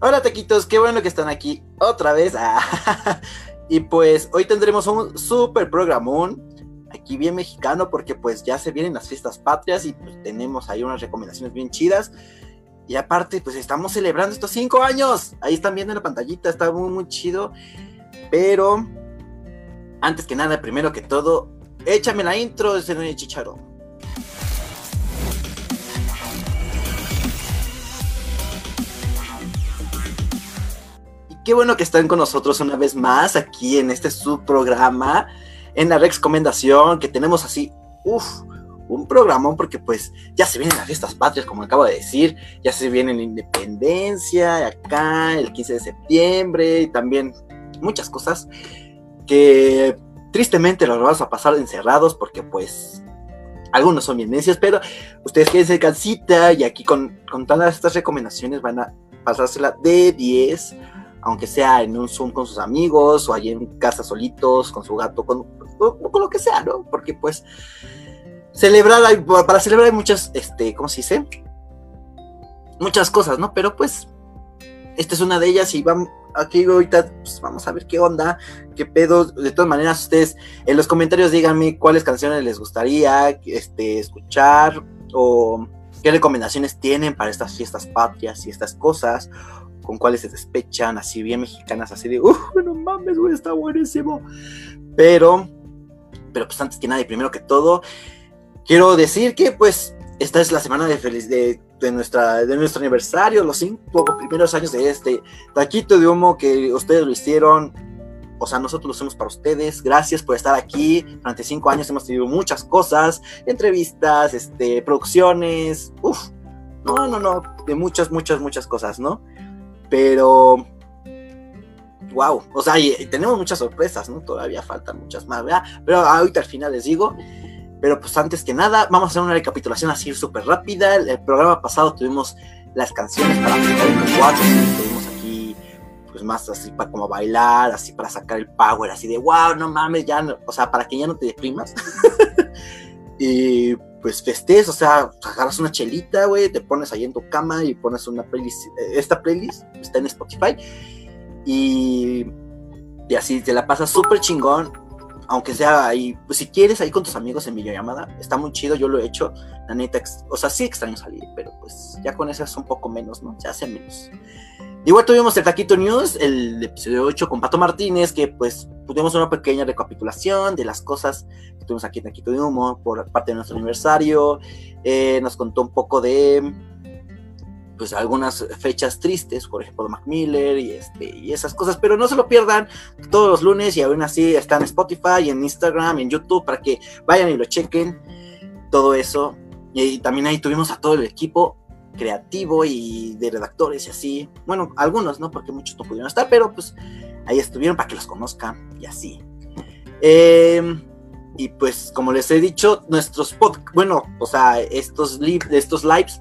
Hola taquitos, qué bueno que están aquí otra vez. y pues hoy tendremos un super programón aquí bien mexicano porque pues ya se vienen las fiestas patrias y pues tenemos ahí unas recomendaciones bien chidas. Y aparte pues estamos celebrando estos cinco años. Ahí están viendo en la pantallita, está muy muy chido. Pero antes que nada, primero que todo, échame la intro de Señor qué bueno que están con nosotros una vez más aquí en este subprograma, en la recomendación, que tenemos así, uff, un programón porque pues ya se vienen las fiestas patrias, como acabo de decir, ya se viene la independencia, acá el 15 de septiembre y también muchas cosas que tristemente los vamos a pasar encerrados porque pues algunos son bien necios, pero ustedes quédense en casita y aquí con, con todas estas recomendaciones van a pasársela de 10, aunque sea en un Zoom con sus amigos o allí en casa solitos, con su gato, con, con, lo que sea, ¿no? Porque pues celebrar, para celebrar hay muchas, este, ¿cómo se dice? Muchas cosas, ¿no? Pero pues esta es una de ellas y vamos, aquí ahorita pues, vamos a ver qué onda, qué pedo. De todas maneras, ustedes en los comentarios díganme cuáles canciones les gustaría este, escuchar o qué recomendaciones tienen para estas fiestas patrias y estas cosas, con cuáles se despechan, así bien mexicanas, así de, uff, no mames, güey, está buenísimo. Pero, pero pues antes que nada y primero que todo, quiero decir que pues esta es la semana de feliz de de, nuestra, de nuestro aniversario, los cinco primeros años de este taquito de humo que ustedes lo hicieron. O sea, nosotros lo hacemos para ustedes. Gracias por estar aquí. Durante cinco años hemos tenido muchas cosas, entrevistas, este, producciones, uff, no, no, no, de muchas, muchas, muchas cosas, ¿no? Pero, wow, o sea, tenemos muchas sorpresas, ¿no? Todavía faltan muchas más, ¿verdad? Pero ahorita al final les digo. Pero pues antes que nada, vamos a hacer una recapitulación así súper rápida. El, el, programa pasado tuvimos las canciones para 4, 5, más así para como bailar, así para sacar el power, así de wow, no mames, ya, no, o sea, para que ya no te deprimas. y pues festes, o sea, agarras una chelita, güey, te pones ahí en tu cama y pones una playlist, eh, esta playlist está en Spotify y, y así te la pasas súper chingón aunque sea ahí, pues si quieres ahí con tus amigos en videollamada, está muy chido, yo lo he hecho, la neta, o sea, sí extraño salir, pero pues ya con eso es un poco menos, ¿no? Se hace menos. Igual tuvimos el Taquito News, el episodio 8 con Pato Martínez, que pues tuvimos una pequeña recapitulación de las cosas que tuvimos aquí en Taquito de Humo por parte de nuestro aniversario, eh, nos contó un poco de pues algunas fechas tristes, por ejemplo, Mac Miller este, y esas cosas, pero no se lo pierdan todos los lunes y aún así está en Spotify, en Instagram, en YouTube para que vayan y lo chequen, todo eso. Y, también ahí tuvimos a todo el equipo creativo y de redactores y así, bueno, algunos, ¿no? Porque muchos no pudieron estar, pero pues ahí estuvieron para que los conozcan y así. Em, y pues como les he dicho, nuestros podcasts, bueno, o sea, estos, estos lives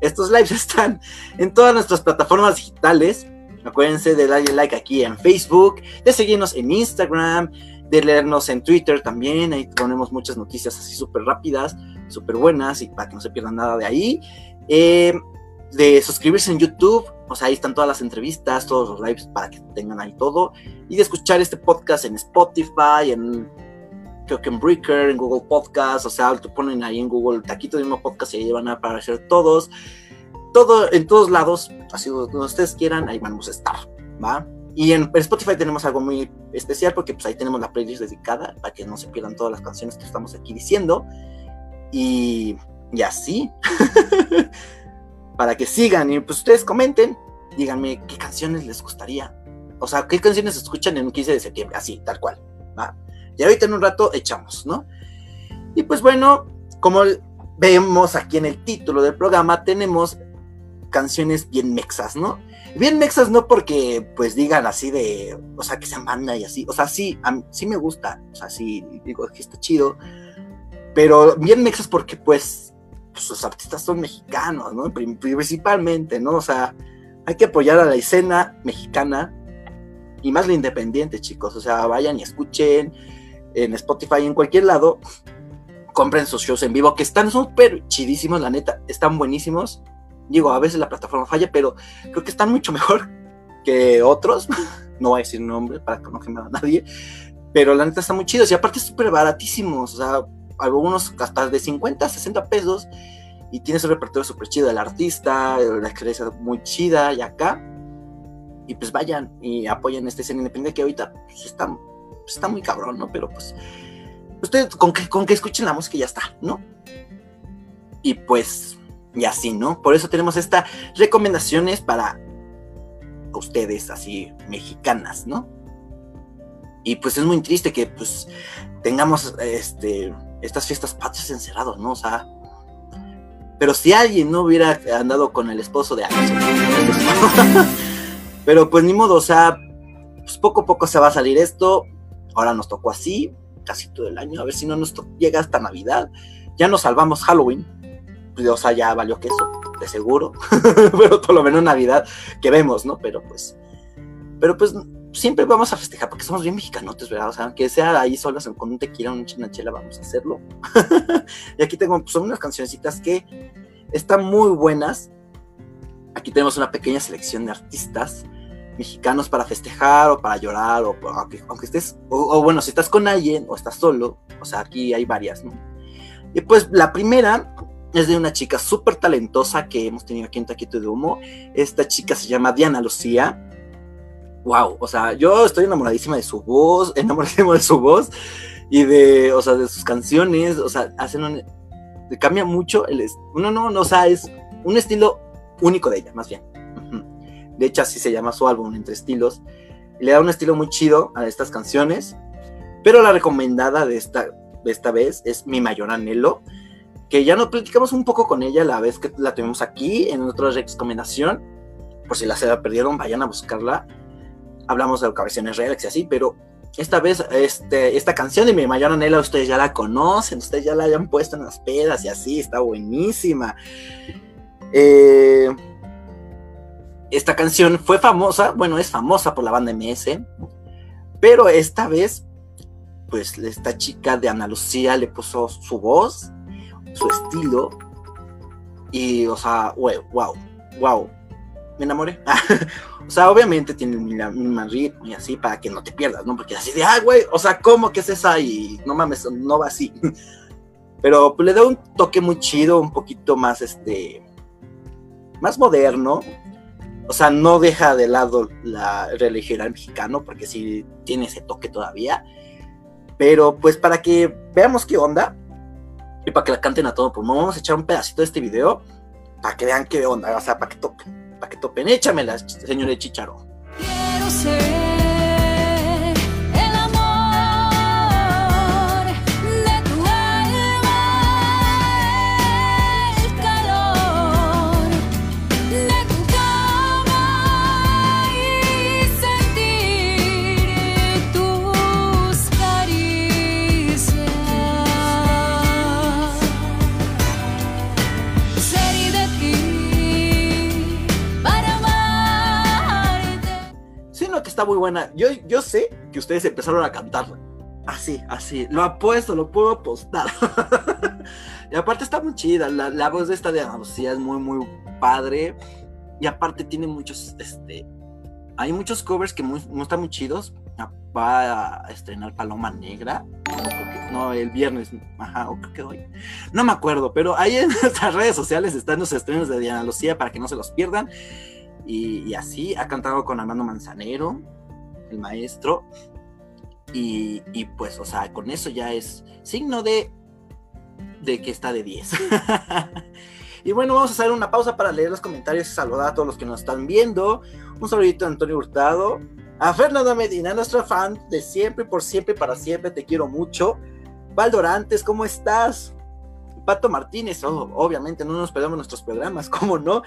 estos lives están en todas nuestras plataformas digitales. Acuérdense de darle like aquí en Facebook, de seguirnos en Instagram, de leernos en Twitter también. Ahí ponemos muchas noticias así súper rápidas, súper buenas y para que no se pierdan nada de ahí. Eh, de suscribirse en YouTube, o sea, ahí están todas las entrevistas, todos los lives para que tengan ahí todo. Y de escuchar este podcast en Spotify, en creo que en Breaker, en Google Podcast, o sea, te ponen ahí en Google Taquito de mismo podcast y ahí van a aparecer todos. Todo, en todos lados, así donde ustedes quieran, ahí vamos a estar, ¿va? Y en Spotify tenemos algo muy especial porque pues ahí tenemos la playlist dedicada para que no se pierdan todas las canciones que estamos aquí diciendo. Y, y así, para que sigan y pues ustedes comenten, díganme qué canciones les gustaría. O sea, qué canciones escuchan en un 15 de septiembre, así, tal cual. Y ahorita en un rato echamos, ¿no? Y pues bueno, como vemos aquí en el título del programa, tenemos canciones bien mexas, ¿no? Bien mexas no porque pues digan así de, o sea, que sean banda y así, o sea, sí, sí me gusta, o sea, sí, digo que está chido, pero bien mexas porque pues, pues los artistas son mexicanos, ¿no? Principalmente, ¿no? O sea, hay que apoyar a la escena mexicana y más la independiente, chicos, o sea, vayan y escuchen, en Spotify, en cualquier lado, compren sus shows en vivo, que están súper chidísimos, la neta, están buenísimos. Digo, a veces la plataforma falla, pero creo que están mucho mejor que otros. no voy a decir nombre para que no queme a nadie. Pero la neta está muy chidos y aparte súper baratísimos. O sea, algunos hasta de 50, 60 pesos. Y tienes un repertorio súper chido del artista, la experiencia muy chida y acá. Y pues vayan y apoyen este escena independiente que ahorita pues, está, pues, está muy cabrón, ¿no? Pero pues ustedes con que, con que escuchen la música ya está, ¿no? Y pues, y así, ¿no? Por eso tenemos estas recomendaciones para ustedes, así, mexicanas, ¿no? Y pues es muy triste que pues tengamos este, estas fiestas patrias encerrados, ¿no? O sea, pero si alguien no hubiera andado con el esposo de alguien, pero pues ni modo, o sea, pues poco a poco se va a salir esto. Ahora nos tocó así, casi todo el año, a ver si no nos llega hasta Navidad. Ya nos salvamos Halloween, pues, o sea, ya valió que eso, de seguro, pero por lo menos Navidad que vemos, ¿no? Pero pues, pero pues siempre vamos a festejar porque somos bien mexicanotes, ¿verdad? O sea, aunque sea ahí solas con un tequila o una chinachela, vamos a hacerlo. y aquí tengo, pues, son unas cancioncitas que están muy buenas. Aquí tenemos una pequeña selección de artistas mexicanos para festejar o para llorar o aunque, aunque estés, o, bueno, si estás con alguien o estás solo, o sea, aquí hay varias, ¿no? Y pues la primera es de una chica súper talentosa que hemos tenido aquí en Taquito de Humo. Esta chica se llama Diana Lucía. Wow, o sea, yo estoy enamoradísima de su voz, enamoradísima de su voz y de, o sea, de sus canciones, o sea, hacen un, cambia mucho el, no, no, no, o sea, es un estilo único de ella, más bien. De hecho, así se llama su álbum, Entre Estilos. le da un estilo muy chido a estas canciones. Pero la recomendada de esta, de esta vez es Mi Mayor Anhelo, que ya nos platicamos un poco con ella la vez que la tuvimos aquí en otra recomendación. Por si la se la perdieron, vayan a buscarla. Hablamos de ocasiones relax y así, pero esta vez este, esta canción de Mi Mayor Anhelo ustedes ya la conocen, ustedes ya la hayan puesto en las pedas y así, está buenísima. Eh, esta canción fue famosa, bueno, es famosa por la banda MS, pero esta vez, pues esta chica de Ana Lucía le puso su voz, su estilo, y, o sea, wow, wow, me enamoré. o sea, obviamente tiene mismo ritmo y así para que no te pierdas, ¿no? Porque así de, ah, güey, o sea, ¿cómo que es esa? Y no mames, no va así. Pero pues, le da un toque muy chido, un poquito más, este, más moderno, o sea, no deja de lado la religiosidad mexicano, porque sí tiene ese toque todavía. Pero pues para que veamos qué onda, y para que la canten a todo pulmón, vamos a echar un pedacito de este video, para que vean qué onda, o sea, para que topen, para que topen. Échamela, señor Chicharo. Está muy buena. Yo, yo sé que ustedes empezaron a cantarla. Así, así. Lo apuesto, lo puedo apostar. y aparte está muy chida. La, voz de esta de Andalucía es muy, muy padre. Y aparte tiene muchos, este... Hay muchos covers que muy, no están muy chidos. Va a estrenar Paloma Negra. No, el viernes. Ajá, o creo hoy. No me acuerdo, pero ahí en nuestras redes sociales están los estrenos de Diana Lucía para que no se los pierdan. Y, así ha cantado con Armando Manzanero, el maestro. Y, pues, o sea, con eso ya es signo de, de que está de 10. y bueno, vamos a hacer una pausa para leer los comentarios y saludar a todos los que nos están viendo. Un saludito a Antonio Hurtado. A Fernanda Medina, nuestra fan de siempre, por siempre, para siempre, te quiero mucho. Valdorantes, ¿cómo estás? Pato Martínez, oh, obviamente no nos perdemos nuestros programas, ¿cómo no?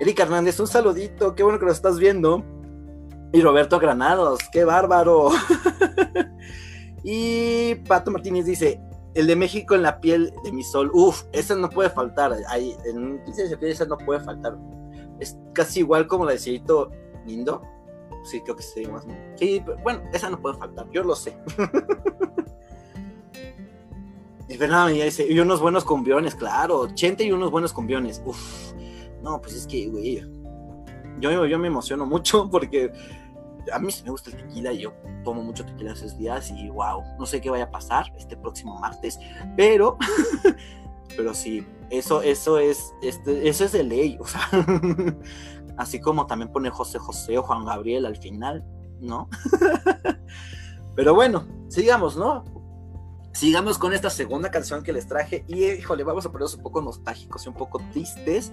Erika Hernández, un saludito, qué bueno que lo estás viendo. Y Roberto Granados, qué bárbaro. y Pato Martínez dice, el de México en la piel de mi sol, uf, ese no puede faltar, ahí, en 15 de ese no puede faltar. Es casi igual como la de Cierito Lindo. Sí, creo que sí, más. Sí, bueno, esa no puede faltar, yo lo sé. y Fernanda dice, y unos buenos cumbiones, claro, Chente y unos buenos cumbiones, uf No, pues es que, güey, yo, yo me emociono mucho porque a mí sí me gusta el tequila y yo tomo mucho tequila esos días y wow, no sé qué vaya a pasar este próximo martes, pero, pero sí, eso, eso es, este, eso es de ley, o sea, así como también pone José José o Juan Gabriel al final, ¿no? pero bueno, sigamos, ¿no? Sigamos con esta segunda canción que les traje y híjole, vamos a ponernos un poco nostálgicos y un poco tristes,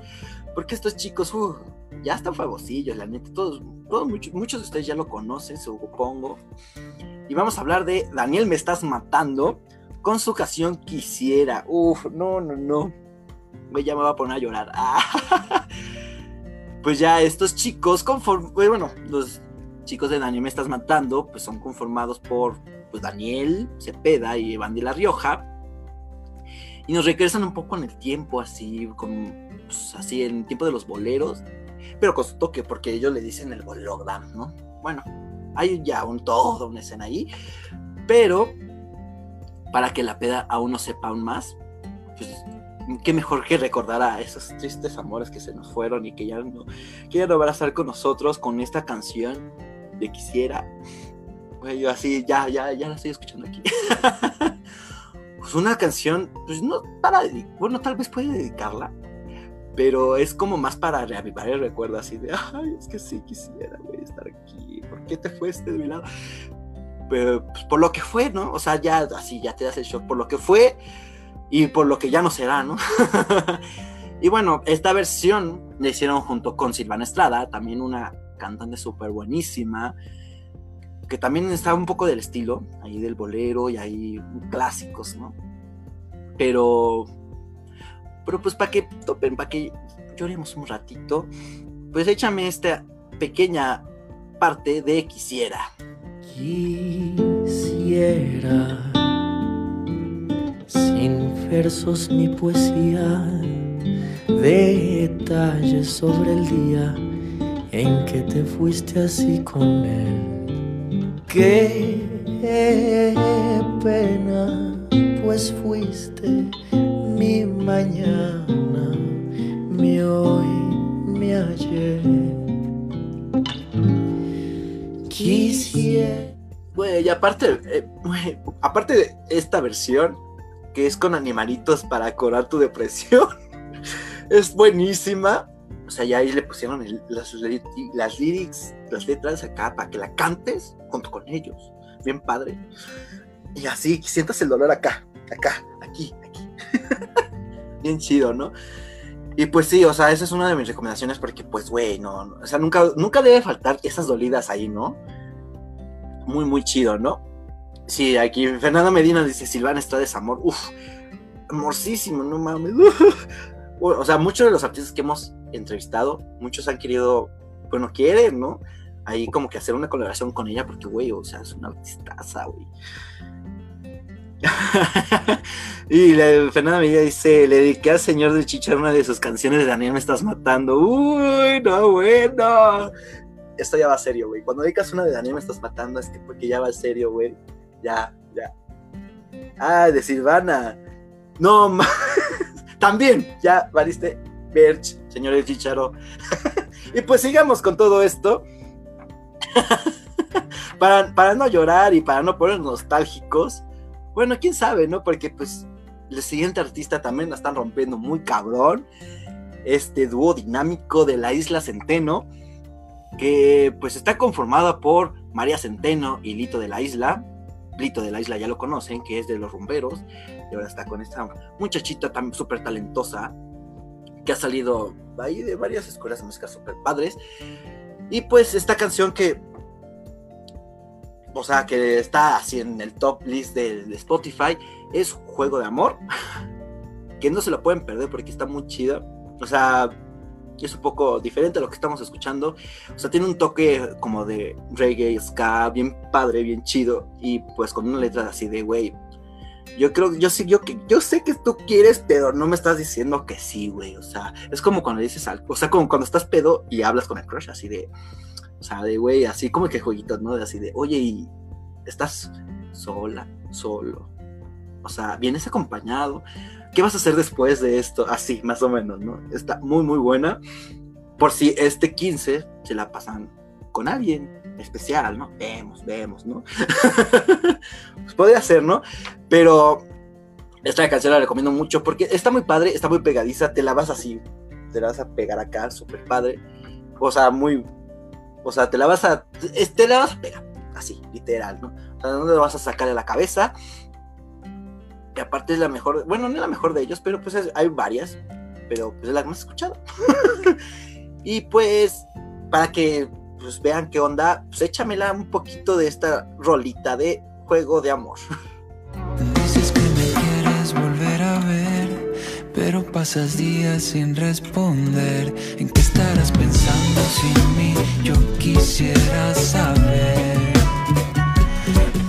porque estos chicos uh, ya están famosillos, la neta, todos, todos muchos, muchos de ustedes ya lo conocen, supongo. Y vamos a hablar de Daniel Me Estás Matando con su canción Quisiera. Uf, no, no, no. Ya me va a poner a llorar. pues ya estos chicos, conform bueno, los chicos de Daniel Me Estás Matando, pues son conformados por pues Daniel Cepeda y Iván de la Rioja. Y nos regresan un poco en el tiempo, así, con, pues, así en el tiempo de los boleros, pero con su toque, porque ellos le dicen el bologram, ¿no? Bueno, hay ya un todo, una escena ahí, pero para que la peda aún no sepa aún más, pues qué mejor que recordar a esos tristes amores que se nos fueron y que ya no, que ya a estar con nosotros con esta canción de Quisiera yo así, ya, ya, ya la estoy escuchando aquí. pues una canción, pues no para, bueno, tal vez puede dedicarla, pero es como más para reavivar el recuerdo así de, ay, es que sí quisiera, güey, estar aquí, ¿por qué te fuiste de mi lado? Pero, pues, por lo que fue, ¿no? O sea, ya así, ya te das el shock por lo que fue y por lo que ya no será, ¿no? y bueno, esta versión la hicieron junto con Silvana Estrada, también una cantante súper buenísima que también está un poco del estilo, ahí del bolero y ahí clásicos, ¿no? Pero, pero pues para que topen, para que lloremos un ratito, pues échame esta pequeña parte de quisiera. Quisiera, sin versos ni poesía, detalles sobre el día en que te fuiste así con él Qué pena, pues fuiste mi mañana, mi hoy, mi ayer. Quisiera. Bueno, y aparte, eh, aparte de esta versión, que es con animalitos para curar tu depresión, es buenísima. O sea, ya ahí le pusieron las, las lyrics, las letras acá para que la cantes junto con ellos. Bien padre. Y así, sientas el dolor acá, acá, aquí, aquí. Bien chido, ¿no? Y pues sí, o sea, esa es una de mis recomendaciones porque, pues, güey, no, o sea, nunca, nunca debe faltar esas dolidas ahí, ¿no? Muy, muy chido, ¿no? Sí, aquí Fernando Medina dice, Silvana está desamor, uff, amorcísimo, no mames. o sea, muchos de los artistas que hemos entrevistado, muchos han querido, bueno, quieren, ¿no? Ahí como que hacer una colaboración con ella, porque, güey, o sea, es una artistaza, güey. y la, Fernanda Medina dice, le dediqué al señor del Chichar una de sus canciones de Daniel Me Estás Matando. Uy, no, bueno. Esto ya va serio, güey. Cuando dedicas una de Daniel Me Estás Matando es que porque ya va serio, güey. Ya, ya. Ah, de Silvana. No, ma también, ya valiste Berch, señor el Chicharo. y pues sigamos con todo esto. para, para no llorar y para no poner nostálgicos. Bueno, quién sabe, ¿no? Porque pues el siguiente artista también la están rompiendo muy cabrón. Este dúo dinámico de la isla Centeno, que pues está conformada por María Centeno y Lito de la Isla. Lito de la Isla ya lo conocen, que es de los rumberos. Y ahora está con esta muchachita tan súper talentosa, que ha salido ahí de varias escuelas de música súper padres. Y pues esta canción que, o sea, que está así en el top list de, Spotify, es Juego de Amor, que no se lo pueden perder porque está muy chida. O sea, es un poco diferente a lo que estamos escuchando. O sea, tiene un toque como de reggae, ska, bien padre, bien chido. Y pues con una letra así de, güey, yo creo, yo sí, yo, yo sé que tú quieres, pero no me estás diciendo que sí, güey. O sea, es como cuando dices algo, o sea, como cuando estás pedo y hablas con el crush, así de, o sea, de, güey, así como que jueguitos, ¿no? De así de, oye, y estás sola, solo. O sea, vienes acompañado. ¿qué vas a hacer después de esto? Así, más o menos, ¿no? Está muy, muy buena. Por si este 15 se la pasan con alguien especial, ¿no? Vemos, vemos, ¿no? pues podría ser, ¿no? Pero esta canción la recomiendo mucho porque está muy padre, está muy pegadiza, te la vas así, te la vas a pegar acá, súper padre. O sea, muy, o sea, te la vas a, te la vas a pegar, así, literal, ¿no? O sea, no le vas a sacar de la cabeza. Que aparte es la mejor, bueno, no es la mejor de ellos, pero pues hay varias, pero pues es la más escuchada. y pues, para que pues vean qué onda, pues échamela un poquito de esta rolita de juego de amor. Dices que me quieres volver a ver, pero pasas días sin responder. ¿En qué estarás pensando sin mí? Yo quisiera saber.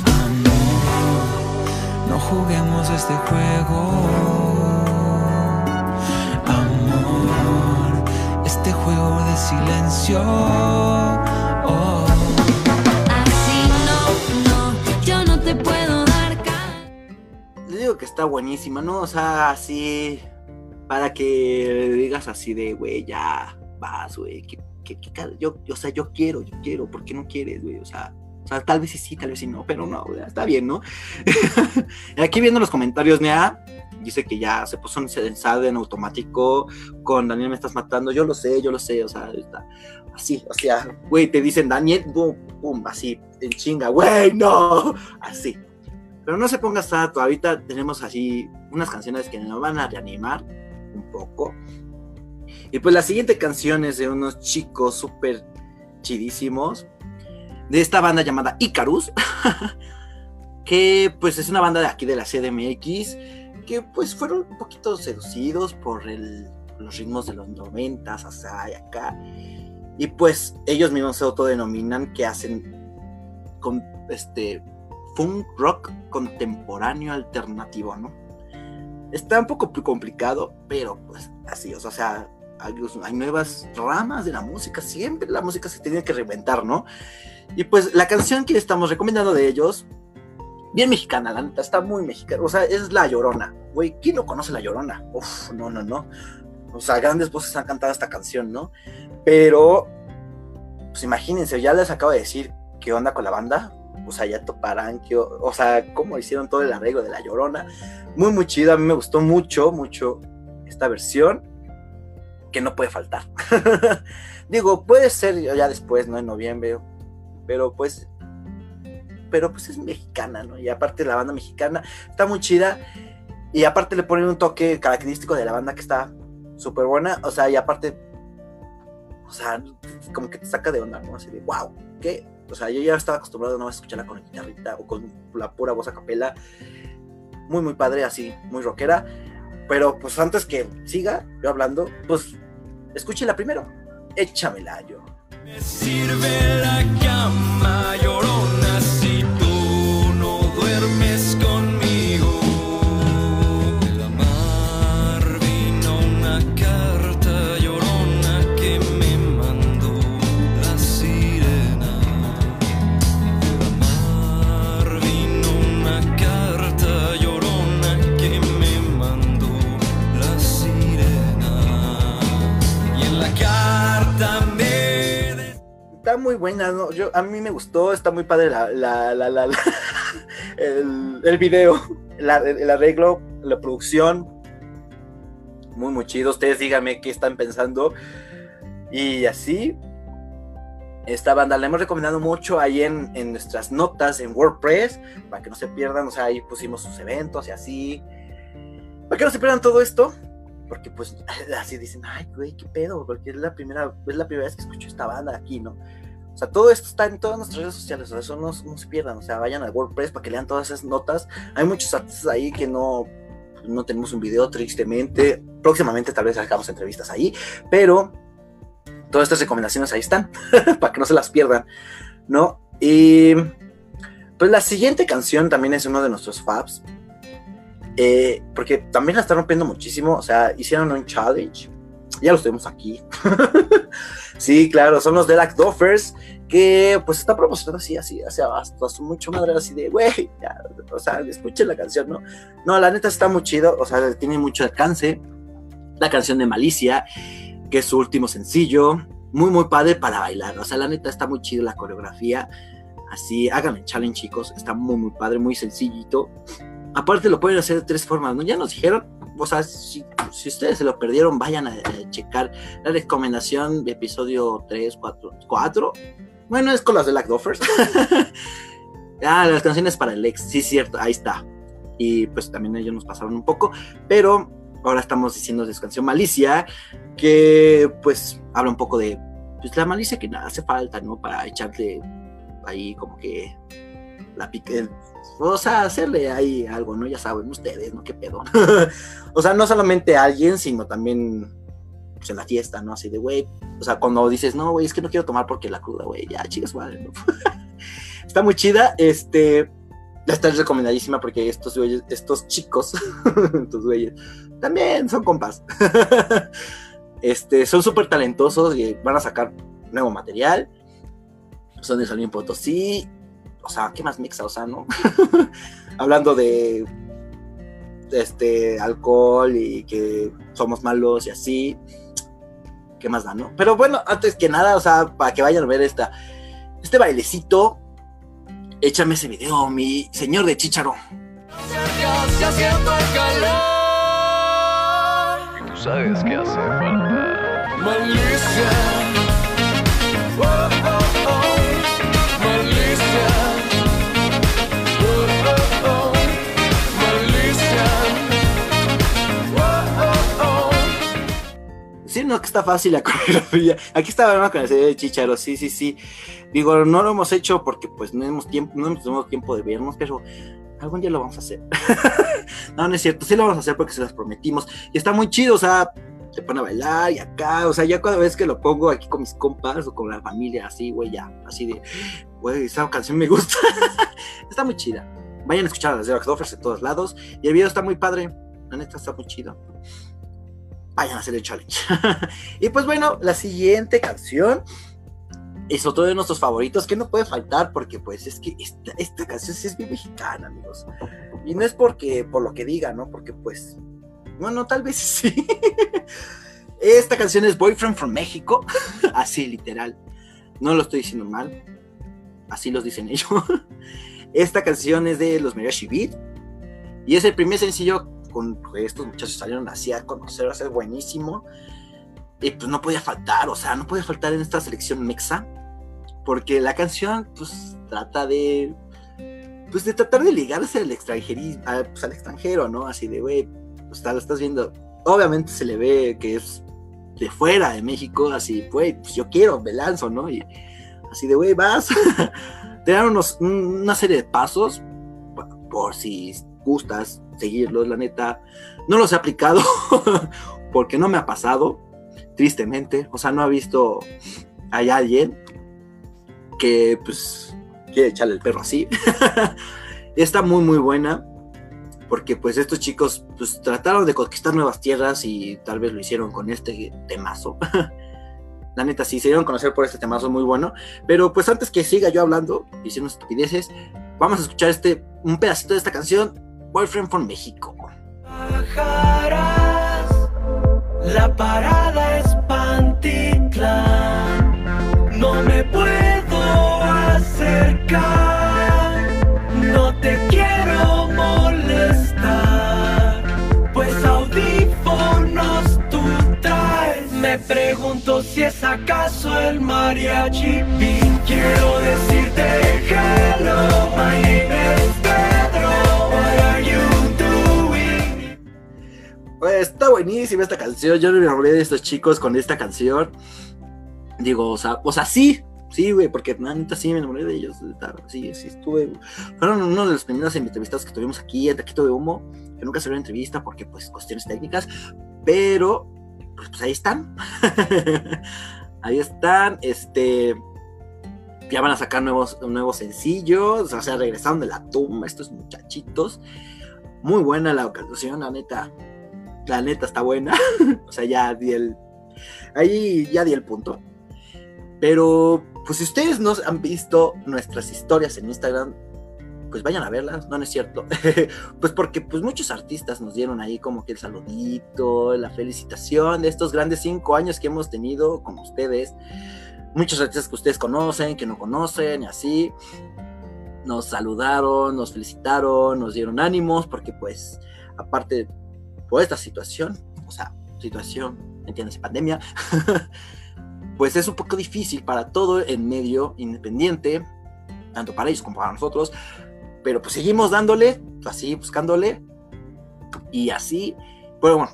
Amor, no juguemos este juego. Este juego de silencio. que está buenísima, ¿no? O sea, así, para que digas así de, güey, ya vas, güey, que, yo, o sea, yo quiero, yo quiero, ¿por qué no quieres, güey? O sea, o sea, tal vez sí, tal vez sí no, pero no, está bien, ¿no? Aquí viendo los comentarios, Nea, dice que ya se puso un sedensado en automático con Daniel me estás matando, yo lo sé, yo lo sé, o sea, está así, o sea, güey, te dicen Daniel, boom, boom, así, en chinga, güey, no, así. Pero no se ponga hasta ahorita tenemos así unas canciones que nos van a reanimar un poco. Y pues la siguiente canción es de unos chicos súper chidísimos. De esta banda llamada Icarus. que pues es una banda de aquí de la CDMX. Que pues fueron un poquito seducidos por los ritmos de los noventas, sea, y acá. Y pues ellos mismos se autodenominan que hacen este funk rock contemporáneo alternativo, ¿no? Está un poco complicado, pero pues así, o sea, hay, nuevas ramas de la música, siempre la música se tiene que reinventar, ¿no? Y pues la canción que estamos recomendando de ellos, bien mexicana, la neta, está muy mexicana, o sea, es La Llorona, güey, ¿quién no conoce La Llorona? Uf, no, no, no. O sea, grandes voces han cantado esta canción, ¿no? Pero, pues imagínense, ya les acabo de decir qué onda con la banda, o sea, ya toparán, que, o sea, cómo hicieron todo el arreglo de La Llorona. Muy, muy chido, a mí me gustó mucho, mucho esta versión, que no puede faltar. Digo, puede ser ya después, ¿no? En noviembre, pero pues, pero pues es mexicana, ¿no? Y aparte la banda mexicana está muy chida, y aparte le ponen un toque característico de la banda que está súper buena, o sea, y aparte, o sea, como que te saca de onda, ¿no? Así de, wow, qué o sea, yo ya estaba acostumbrado no a escucharla con la guitarrita o con la pura voz a capela. Muy, muy padre, así, muy rockera. Pero pues antes que siga yo hablando, pues escúchela primero. Échamela yo. Me sirve la cama llorona muy buena, ¿no? Yo, a mí me gustó, está muy padre la, la, la, el, el, video, el arreglo, la producción. Muy, muy chido. Ustedes díganme qué están pensando. Y así, esta banda la hemos recomendado mucho ahí en, en, nuestras notas en WordPress, para que no se pierdan, o sea, ahí pusimos sus eventos y así. Para que no se pierdan todo esto, porque pues así dicen, ay, güey, qué pedo, porque es la primera, es la primera vez que escucho esta banda aquí, ¿no? O sea, todo esto está en todas nuestras redes sociales, o sea, eso no, se pierdan, o sea, vayan a WordPress para que lean todas esas notas. Hay muchos artistas ahí que no, no tenemos un video, tristemente. Próximamente tal vez hagamos entrevistas ahí, pero todas estas recomendaciones ahí están, para que no se las pierdan, ¿no? Y pues la siguiente canción también es uno de nuestros faps, eh, porque también la está rompiendo muchísimo, o sea, hicieron un challenge Ya los tenemos aquí. sí, claro, son los Delac Doffers que pues está promocionando así, así, hacia abasto, mucho madre así de, güey, o sea, escuchen la canción, ¿no? No, la neta está muy chido, o sea, tiene mucho alcance. La canción de Malicia, que es su último sencillo, muy, muy padre para bailar, o sea, la neta está muy chido la coreografía. Así, háganme challenge, chicos, está muy, muy padre, muy sencillito. Aparte lo pueden hacer de tres formas, ¿no? Ya nos dijeron, o sea, si, ustedes se lo perdieron, vayan a, checar la recomendación de episodio 3, 4, 4. Bueno, es con las de Black Doffers. ah, las canciones para el ex, sí, cierto, ahí está. Y pues también ellos nos pasaron un poco, pero ahora estamos diciendo de su canción Malicia, que pues habla un poco de pues, la malicia que nada hace falta, ¿no? Para echarle ahí como que la pique, o sea, hacerle ahí algo, ¿no? Ya saben ustedes, ¿no? Qué pedo. o sea, no solamente a alguien, sino también pues, en la fiesta, ¿no? Así de, güey, o sea, cuando dices, no, güey, es que no quiero tomar porque la cruda, güey, ya, chicas, madre, ¿no? Está muy chida, este, está recomendadísima porque estos güeyes, estos chicos, estos güeyes, también son compas. este, son súper talentosos y van a sacar nuevo material. Son de San Potosí o sea, ¿qué más mixa? O sea, ¿no? Hablando de este alcohol y que somos malos y así. ¿Qué más da, no? Pero bueno, antes que nada, o sea, para que vayan a ver esta, este bailecito, échame ese video, mi señor de Chicharo. Y tú sabes qué hace falta. Sí, no, que está fácil la coreografía. Aquí estaba con la serie de Chicharo, sí, sí, sí. Digo, no lo hemos hecho porque pues no tenemos tiempo, no hemos tiempo de vernos, pero algún día lo vamos a hacer. no, no es cierto, sí lo vamos a hacer porque se las prometimos. Y está muy chido, o sea, se pone a bailar y acá, o sea, ya cada vez que lo pongo aquí con mis compas o con la familia, así, güey, ya, así de, güey, esa canción me gusta. está muy chida. Vayan a escuchar a las de Offers en todos lados. Y el video está muy padre. La neta está muy chido vayan a hacer el challenge. y pues bueno, la siguiente canción es otro de nuestros favoritos que no puede faltar porque pues es que esta, esta canción sí es bien mexicana, amigos. Y no es porque, por lo que diga, ¿no? Porque pues, bueno, tal vez sí. esta canción es Boyfriend from México, así literal. No lo estoy diciendo mal, así los dicen ellos. esta canción es de los Mariachi Beat y es el primer sencillo con estos muchachos salieron así a conocer, a ser buenísimo. Y pues no podía faltar, o sea, no podía faltar en esta selección mexa, porque la canción pues trata de, pues de tratar de ligarse al extranjerismo, pues, al extranjero, ¿no? Así de, güey, pues lo estás viendo, obviamente se le ve que es de fuera de México, así, güey, pues yo quiero, me lanzo, ¿no? Y así de, güey, vas, te dan unos, una serie de pasos por si gustas seguirlos, la neta. No los he aplicado porque no me ha pasado, tristemente. O sea, no ha visto hay alguien que pues quiere echarle el perro así. Está muy muy buena porque pues estos chicos pues trataron de conquistar nuevas tierras y tal vez lo hicieron con este temazo. La neta sí, se dieron a conocer por este temazo muy bueno. Pero pues antes que siga yo hablando, diciendo estupideces, vamos a escuchar este, un pedacito de esta canción Boyfriend from México. La parada es Pantitlán. No me puedo acercar. No te quiero molestar. Pues audífonos tú traes. Me pregunto si es acaso el mariachi. Quiero decirte hello, my name is buenísima esta canción. Yo me enamoré de estos chicos con esta canción. Digo, o sea, o sea, sí, sí, güey, porque neta sí me enamoré de ellos. Sí, sí, estuve. Fueron uno de los primeros entrevistados que tuvimos aquí en Taquito de Humo, que nunca se una entrevista porque, pues, cuestiones técnicas, pero, pues, pues ahí están. ahí están, este. Ya van a sacar nuevos, nuevos sencillos, o sea, regresaron de la tumba estos muchachitos. Muy buena la ocasión, la neta la neta está buena. o sea, ya di el Ahí ya di el punto. Pero, pues si ustedes no han visto nuestras historias en Instagram, pues vayan a verlas, no, no es cierto. pues porque pues muchos artistas nos dieron ahí como que el saludito, la felicitación de estos grandes cinco años que hemos tenido con ustedes. Muchos artistas que ustedes conocen, que no conocen y así. Nos saludaron, nos felicitaron, nos dieron ánimos, porque pues aparte por esta situación, o sea, situación, ¿entiendes? Pandemia, pues es un poco difícil para todo el medio independiente, tanto para ellos como para nosotros, pero pues seguimos dándole, así buscándole, y así, pero bueno,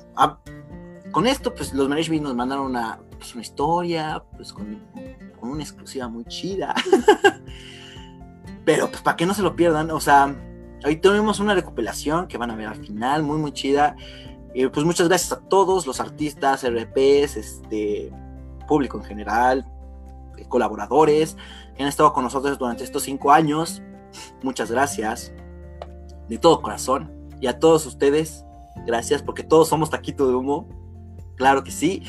con esto pues los management nos mandaron una, pues, una historia, pues con, con una exclusiva muy chida, pero pues para que no se lo pierdan, o sea, Ahí tenemos una recopilación que van a ver al final, muy, muy chida. Y pues muchas gracias a todos los artistas, RPs, este, público en general, eh, colaboradores que han estado con nosotros durante estos cinco años. Muchas gracias, de todo corazón. Y a todos ustedes, gracias, porque todos somos taquito de humo. Claro que sí.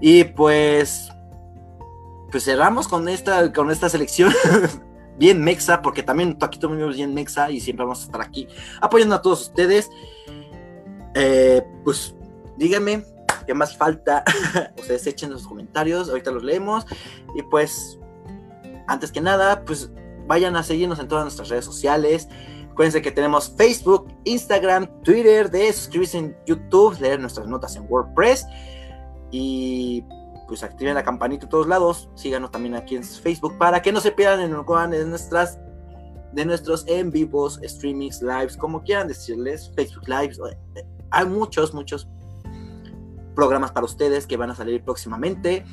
Y pues, pues cerramos con esta, con esta selección. bien mexa, porque también aquí es bien mexa y siempre vamos a estar aquí apoyando a todos ustedes. Eh, pues díganme qué más falta. ustedes echen los comentarios, ahorita los leemos. Y pues, antes que nada, pues vayan a seguirnos en todas nuestras redes sociales. Acuérdense que tenemos Facebook, Instagram, Twitter, de suscribirse en YouTube, leer nuestras notas en WordPress. Y pues activen la campanita en todos lados, síganos también aquí en Facebook para que no se pierdan en nuestras de nuestros en vivos, streamings, lives, como quieran decirles, Facebook Lives. Hay muchos, muchos programas para ustedes que van a salir próximamente.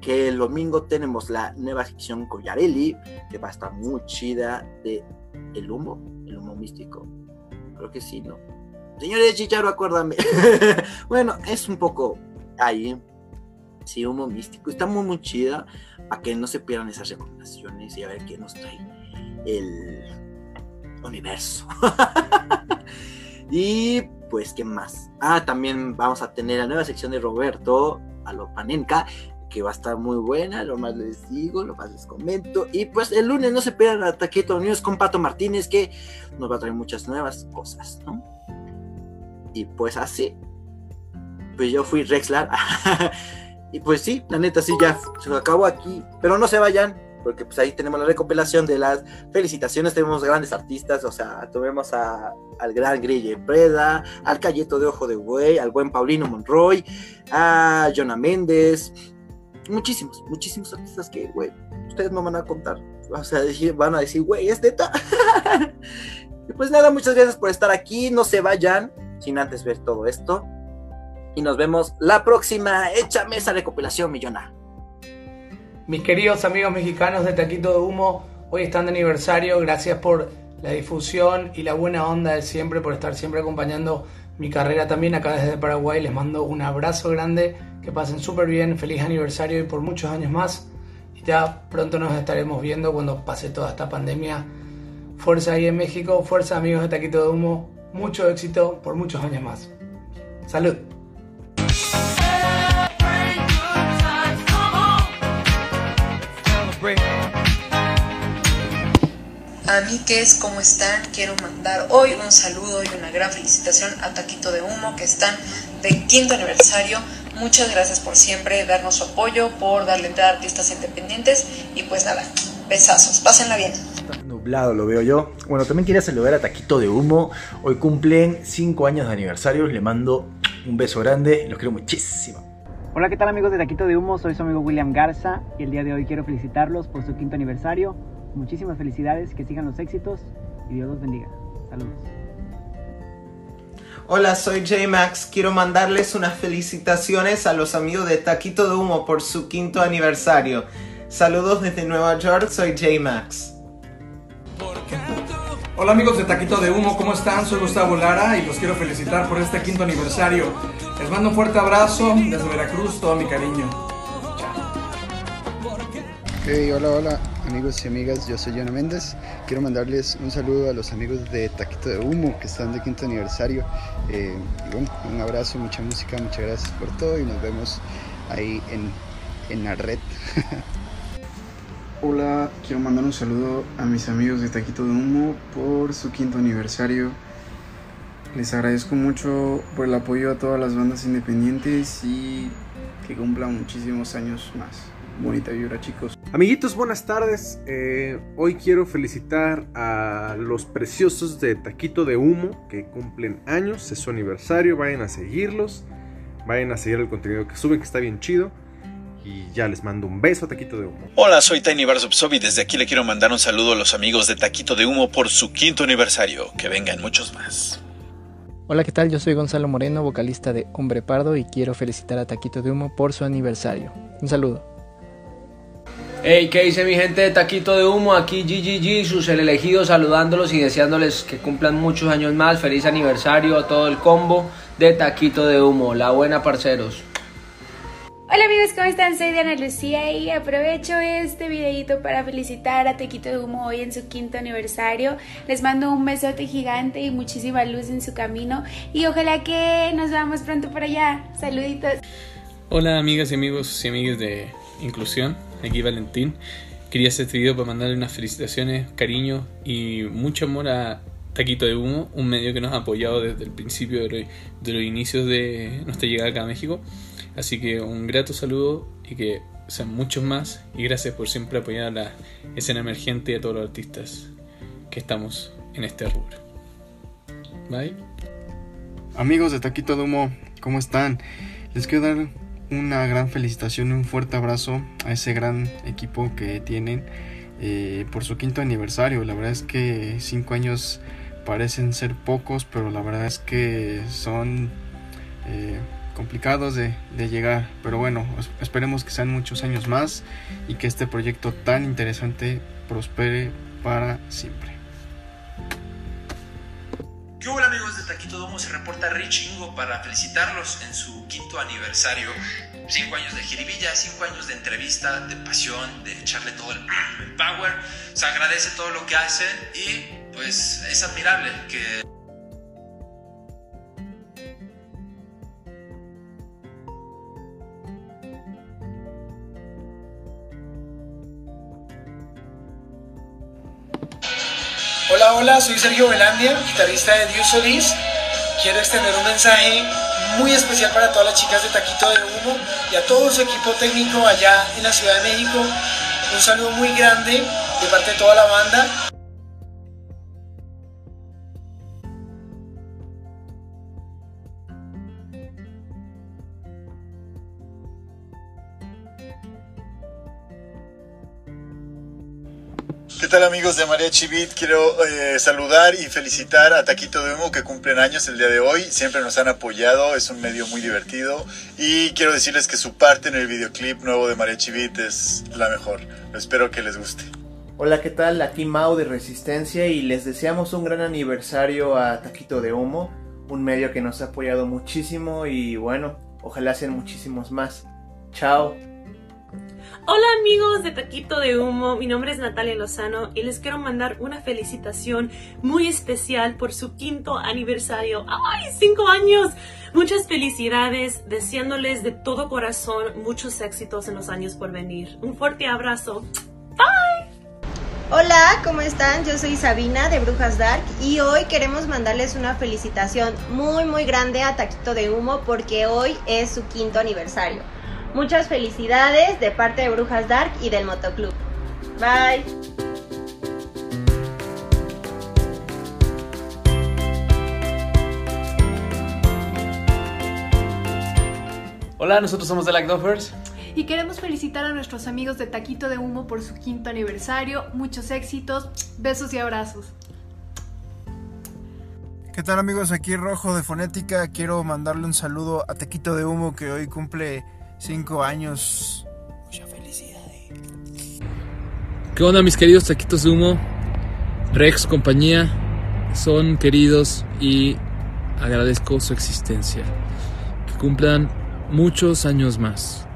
Que el domingo tenemos la nueva sección Collarelli, que va a estar muy chida de el humo, el humo místico. Creo que sí, ¿no? Señores Chicharo, acuérdame. bueno, es un poco ahí sí, humo místico. Está muy, muy chida para que no se pierdan esas recomendaciones y a ver qué nos trae el universo. y pues, ¿qué más? Ah, también vamos a tener la nueva sección de Roberto Alopanenka, que va a estar muy buena, lo más les digo, lo más les comento. Y pues el lunes no se pierdan a Taquito News con Pato Martínez, que nos va a traer muchas nuevas cosas, ¿no? Y pues así, pues yo fui Rexlar. Y pues sí, la neta sí, ya se acabó aquí. Pero no se vayan, porque pues ahí tenemos la recopilación de las felicitaciones. Tenemos grandes artistas, o sea, tuvimos al gran Grille Preda, al Calleto de Ojo de Buey, al buen Paulino Monroy, a Jonah Méndez. Muchísimos, muchísimos artistas que, güey, ustedes no van a contar. O sea, van a decir, güey, es neta. y pues nada, muchas gracias por estar aquí. No se vayan sin antes ver todo esto y nos vemos la próxima. Échame esa recopilación, Millona. Mis queridos amigos mexicanos de Taquito de Humo, hoy están de aniversario. Gracias por la difusión y la buena onda de siempre, por estar siempre acompañando mi carrera también acá desde Paraguay. Les mando un abrazo grande, que pasen súper bien, feliz aniversario y por muchos años más. Ya pronto nos estaremos viendo cuando pase toda esta pandemia. Fuerza ahí en México, fuerza amigos de Taquito de Humo, mucho éxito por muchos años más. Salud. Amiques, ¿cómo están? Quiero mandar hoy un saludo y una gran felicitación a Taquito de Humo, que están de quinto aniversario. Muchas gracias por siempre darnos su apoyo, por darle entrada a artistas independientes. Y pues nada, besazos, pásenla bien. nublado, lo veo yo. Bueno, también quería saludar a Taquito de Humo. Hoy cumplen 5 años de aniversario. Les mando un beso grande. Los quiero muchísimo. Hola, ¿qué tal amigos de Taquito de Humo? Soy su amigo William Garza y el día de hoy quiero felicitarlos por su quinto aniversario muchísimas felicidades, que sigan los éxitos y Dios los bendiga. Saludos. Hola, soy J-Max. Quiero mandarles unas felicitaciones a los amigos de Taquito de Humo por su quinto aniversario. Saludos desde Nueva York, soy J-Max. Hola amigos de Taquito de Humo, ¿cómo están? Soy Gustavo Lara y los quiero felicitar por este quinto aniversario. Les mando un fuerte abrazo desde Veracruz, todo mi cariño. Hey, hola, hola amigos y amigas, yo soy Jonah Méndez. Quiero mandarles un saludo a los amigos de Taquito de Humo que están de quinto aniversario. Eh, un abrazo, mucha música, muchas gracias por todo y nos vemos ahí en, en la red. Hola, quiero mandar un saludo a mis amigos de Taquito de Humo por su quinto aniversario. Les agradezco mucho por el apoyo a todas las bandas independientes y que cumplan muchísimos años más. Bonita vibra, chicos. Amiguitos, buenas tardes. Eh, hoy quiero felicitar a los preciosos de Taquito de Humo que cumplen años, es su aniversario. Vayan a seguirlos, vayan a seguir el contenido que suben, que está bien chido. Y ya les mando un beso a Taquito de Humo. Hola, soy Tiny Barzopsov y desde aquí le quiero mandar un saludo a los amigos de Taquito de Humo por su quinto aniversario. Que vengan muchos más. Hola, ¿qué tal? Yo soy Gonzalo Moreno, vocalista de Hombre Pardo y quiero felicitar a Taquito de Humo por su aniversario. Un saludo. Hey, ¿qué dice mi gente de Taquito de Humo? Aquí GGG, sus elegidos saludándolos y deseándoles que cumplan muchos años más. Feliz aniversario a todo el combo de Taquito de Humo. La buena, parceros. Hola amigos, ¿cómo están? Soy Diana Lucía y aprovecho este videito para felicitar a Taquito de Humo hoy en su quinto aniversario. Les mando un besote gigante y muchísima luz en su camino y ojalá que nos veamos pronto por allá. Saluditos. Hola amigas y amigos y amigas de Inclusión, aquí Valentín. Quería hacer este video para mandarle unas felicitaciones, cariño y mucho amor a Taquito de Humo, un medio que nos ha apoyado desde el principio de, de los inicios de nuestra llegada acá a México. Así que un grato saludo y que sean muchos más y gracias por siempre apoyar a la escena emergente y a todos los artistas que estamos en este rubro. Bye. Amigos de Taquito de Humo, ¿cómo están? Les quiero dar una gran felicitación y un fuerte abrazo a ese gran equipo que tienen eh, por su quinto aniversario. La verdad es que cinco años parecen ser pocos, pero la verdad es que son... Eh, complicados de, de, llegar, pero bueno, esperemos que sean muchos años más y que este proyecto tan interesante prospere para siempre. Domo? Se reporta Rich Ingo para felicitarlos en su quinto aniversario. Cinco años de jiribilla, cinco años de entrevista, de pasión, de echarle todo el power. Se agradece todo lo que hacen y pues es admirable que Hola, hola, soy Sergio Velandia, guitarrista de Dios Solís. Quiero extender un mensaje muy especial para todas las chicas de Taquito de Humo y a todo su equipo técnico allá en la Ciudad de México. Un saludo muy grande de parte de toda la banda. ¿Qué tal amigos de Mariachi Beat? Quiero eh, saludar y felicitar a Taquito de Humo que cumplen años el día de hoy. Siempre nos han apoyado, es un medio muy divertido. Y quiero decirles que su parte en el videoclip nuevo de Mariachi Beat es la mejor. Espero que les guste. Hola, ¿qué tal? Aquí Mau de Resistencia y les deseamos un gran aniversario a Taquito de Humo, un medio que nos ha apoyado muchísimo y bueno, ojalá sean muchísimos más. Chao. Hola amigos de Taquito de Humo, mi nombre es Natalia Lozano y les quiero mandar una felicitación muy especial por su quinto aniversario. ¡Ay, cinco años! Muchas felicidades, deseándoles de todo corazón muchos éxitos en los años por venir. Un fuerte abrazo. Bye. Hola, ¿cómo están? Yo soy Sabina de Brujas Dark y hoy queremos mandarles una felicitación muy muy grande a Taquito de Humo porque hoy es su quinto aniversario. Muchas felicidades de parte de Brujas Dark y del Motoclub. Bye. Hola, nosotros somos The Like Duffers. Y queremos felicitar a nuestros amigos de Taquito de Humo por su quinto aniversario. Muchos éxitos, besos y abrazos. ¿Qué tal amigos? Aquí Rojo de Fonética. Quiero mandarle un saludo a Taquito de Humo que hoy cumple 5 años. Mucha felicidad. ¿Qué onda mis queridos taquitos de humo? Rex, compañía, son queridos y agradezco su existencia. Que cumplan muchos años más.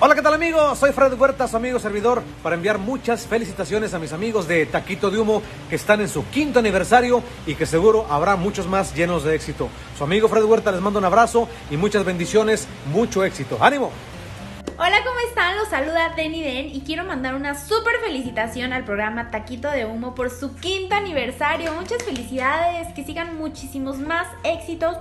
Hola, ¿qué tal amigos? Soy Fred Huerta, su amigo servidor, para enviar muchas felicitaciones a mis amigos de Taquito de Humo que están en su quinto aniversario y que seguro habrá muchos más llenos de éxito. Su amigo Fred Huerta les manda un abrazo y muchas bendiciones, mucho éxito. ¡Ánimo! Hola, ¿cómo están? Los saluda Denny Den y quiero mandar una súper felicitación al programa Taquito de Humo por su quinto aniversario. Muchas felicidades, que sigan muchísimos más éxitos.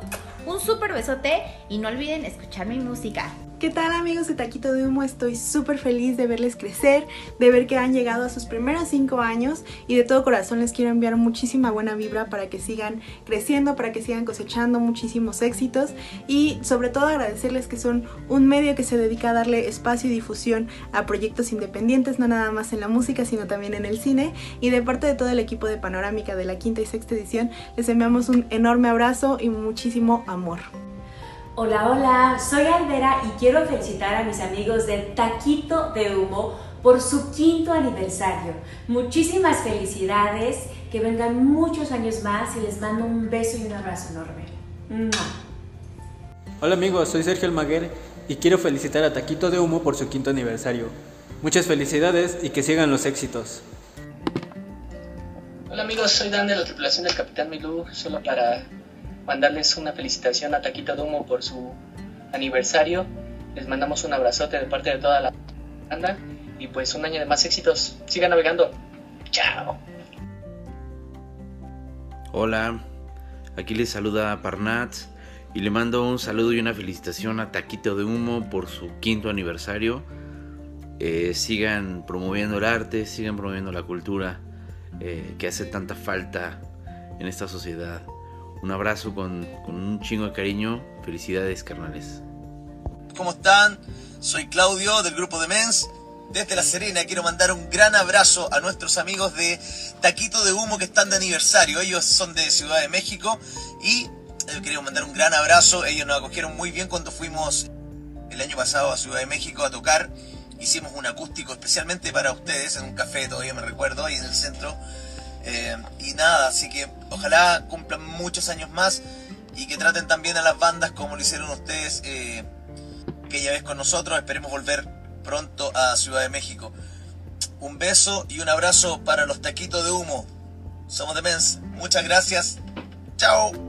Un súper besote y no olviden escuchar mi música. ¿Qué tal amigos de Taquito de Humo? Estoy súper feliz de verles crecer, de ver que han llegado a sus primeros 5 años y de todo corazón les quiero enviar muchísima buena vibra para que sigan creciendo, para que sigan cosechando muchísimos éxitos y sobre todo agradecerles que son un medio que se dedica a darle espacio y difusión a proyectos independientes, no nada más en la música sino también en el cine y de parte de todo el equipo de Panorámica de la quinta y sexta edición les enviamos un enorme abrazo y muchísimo amor. Hola, hola, soy Aldera y quiero felicitar a mis amigos de Taquito de Humo por su quinto aniversario. Muchísimas felicidades, que vengan muchos años más y les mando un beso y un abrazo enorme. Hola amigos, soy Sergio Almaguer y quiero felicitar a Taquito de Humo por su quinto aniversario. Muchas felicidades y que sigan los éxitos. Hola amigos, soy Dan de la tripulación del Capitán Milú, solo para mandarles una felicitación a Taquito Dumo por su aniversario. Les mandamos un abrazote de parte de toda la banda y pues un año de más éxitos. Sigan navegando. Chao. Hola, aquí les saluda Parnat y le mando un saludo y una felicitación a Taquito de Humo por su quinto aniversario. Eh, sigan promoviendo el arte, sigan promoviendo la cultura eh, que hace tanta falta en esta sociedad. Un abrazo con, un chingo de cariño. Felicidades, carnales. ¿Cómo están? Soy Claudio del grupo de Mens. Desde La Serena quiero mandar un gran abrazo a nuestros amigos de Taquito de Humo que están de aniversario. Ellos son de Ciudad de México y eh, queremos mandar un gran abrazo. Ellos nos acogieron muy bien cuando fuimos el año pasado a Ciudad de México a tocar. Hicimos un acústico especialmente para ustedes en un café, todavía me recuerdo, ahí en el centro. Eh, y nada, así que ojalá cumplan muchos años más y que traten también a las bandas como lo hicieron ustedes eh, aquella vez con nosotros. Esperemos volver pronto a Ciudad de México. Un beso y un abrazo para los taquitos de humo. Somos de Mens. Muchas gracias. Chao.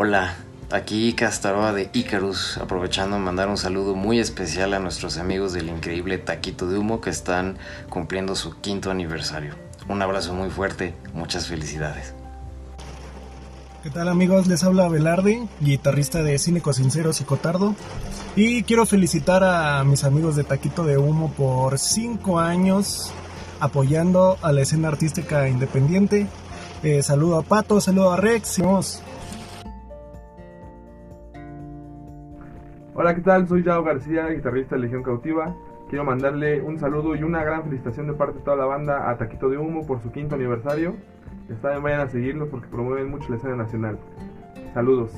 Hola, aquí Castaroa de Icarus, aprovechando mandar un saludo muy especial a nuestros amigos del increíble Taquito de Humo que están cumpliendo su quinto aniversario. Un abrazo muy fuerte, muchas felicidades. ¿Qué tal amigos? Les habla Velarde, guitarrista de Cínicos Sinceros y Cotardo. Y quiero felicitar a mis amigos de Taquito de Humo por cinco años apoyando a la escena artística independiente. Eh, saludo a Pato, saludo a Rex. Vamos. Hola, ¿qué tal? Soy Yao García, guitarrista de Legión Cautiva. Quiero mandarle un saludo y una gran felicitación de parte de toda la banda a Taquito de Humo por su quinto aniversario. Está bien, vayan a seguirlos porque promueven mucho la escena nacional. Saludos.